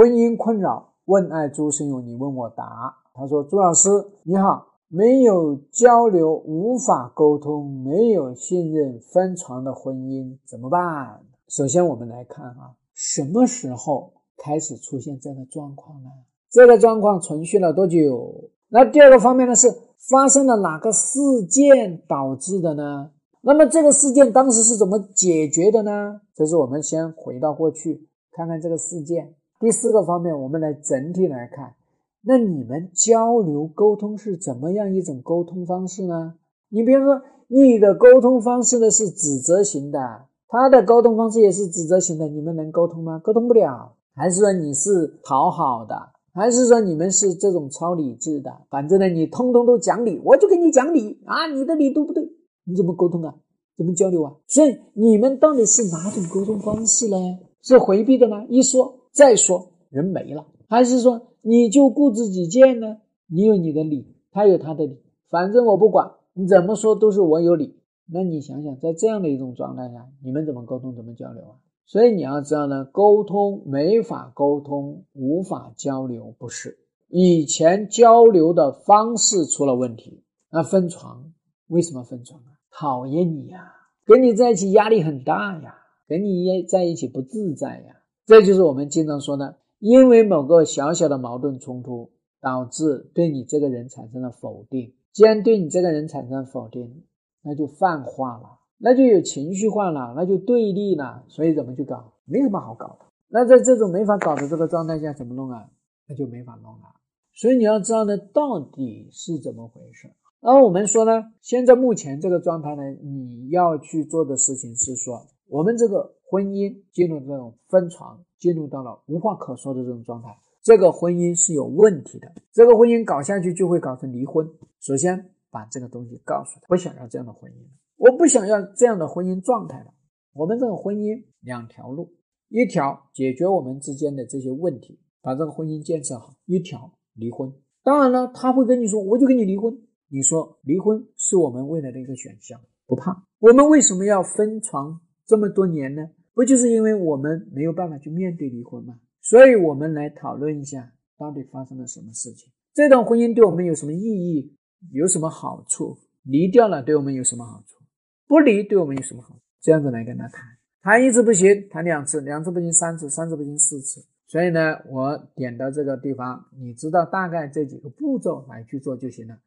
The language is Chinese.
婚姻困扰，问爱朱生勇，你问我答。他说：“朱老师你好，没有交流，无法沟通，没有信任，分床的婚姻怎么办？”首先，我们来看啊，什么时候开始出现这个状况呢？这个状况存续了多久？那第二个方面呢，是发生了哪个事件导致的呢？那么这个事件当时是怎么解决的呢？这是我们先回到过去看看这个事件。第四个方面，我们来整体来看，那你们交流沟通是怎么样一种沟通方式呢？你比如说，你的沟通方式呢是指责型的，他的沟通方式也是指责型的，你们能沟通吗？沟通不了。还是说你是讨好的？还是说你们是这种超理智的？反正呢，你通通都讲理，我就跟你讲理啊，你的理都不对？你怎么沟通啊？怎么交流啊？所以你们到底是哪种沟通方式呢？是回避的吗？一说再说，人没了，还是说你就固执己见呢？你有你的理，他有他的理，反正我不管你怎么说都是我有理。那你想想，在这样的一种状态下，你们怎么沟通？怎么交流啊？所以你要知道呢，沟通没法沟通，无法交流，不是以前交流的方式出了问题。那分床为什么分床啊？讨厌你呀，跟你在一起压力很大呀，跟你在一起不自在呀。这就是我们经常说的，因为某个小小的矛盾冲突，导致对你这个人产生了否定。既然对你这个人产生了否定，那就泛化了，那就有情绪化了，那就对立了。所以怎么去搞？没什么好搞的。那在这种没法搞的这个状态下，怎么弄啊？那就没法弄了。所以你要知道呢，到底是怎么回事？然后我们说呢，现在目前这个状态呢，你要去做的事情是说，我们这个婚姻进入这种分床，进入到了无话可说的这种状态，这个婚姻是有问题的，这个婚姻搞下去就会搞成离婚。首先把这个东西告诉他，不想要这样的婚姻，我不想要这样的婚姻状态了。我们这个婚姻两条路，一条解决我们之间的这些问题，把这个婚姻建设好；一条离婚。当然了，他会跟你说，我就跟你离婚。你说离婚是我们未来的一个选项，不怕。我们为什么要分床这么多年呢？不就是因为我们没有办法去面对离婚吗？所以，我们来讨论一下，到底发生了什么事情？这段婚姻对我们有什么意义？有什么好处？离掉了对我们有什么好处？不离对我们有什么好处？这样子来跟他谈，谈一次不行，谈两次，两次不行，三次，三次不行，四次。所以呢，我点到这个地方，你知道大概这几个步骤来去做就行了。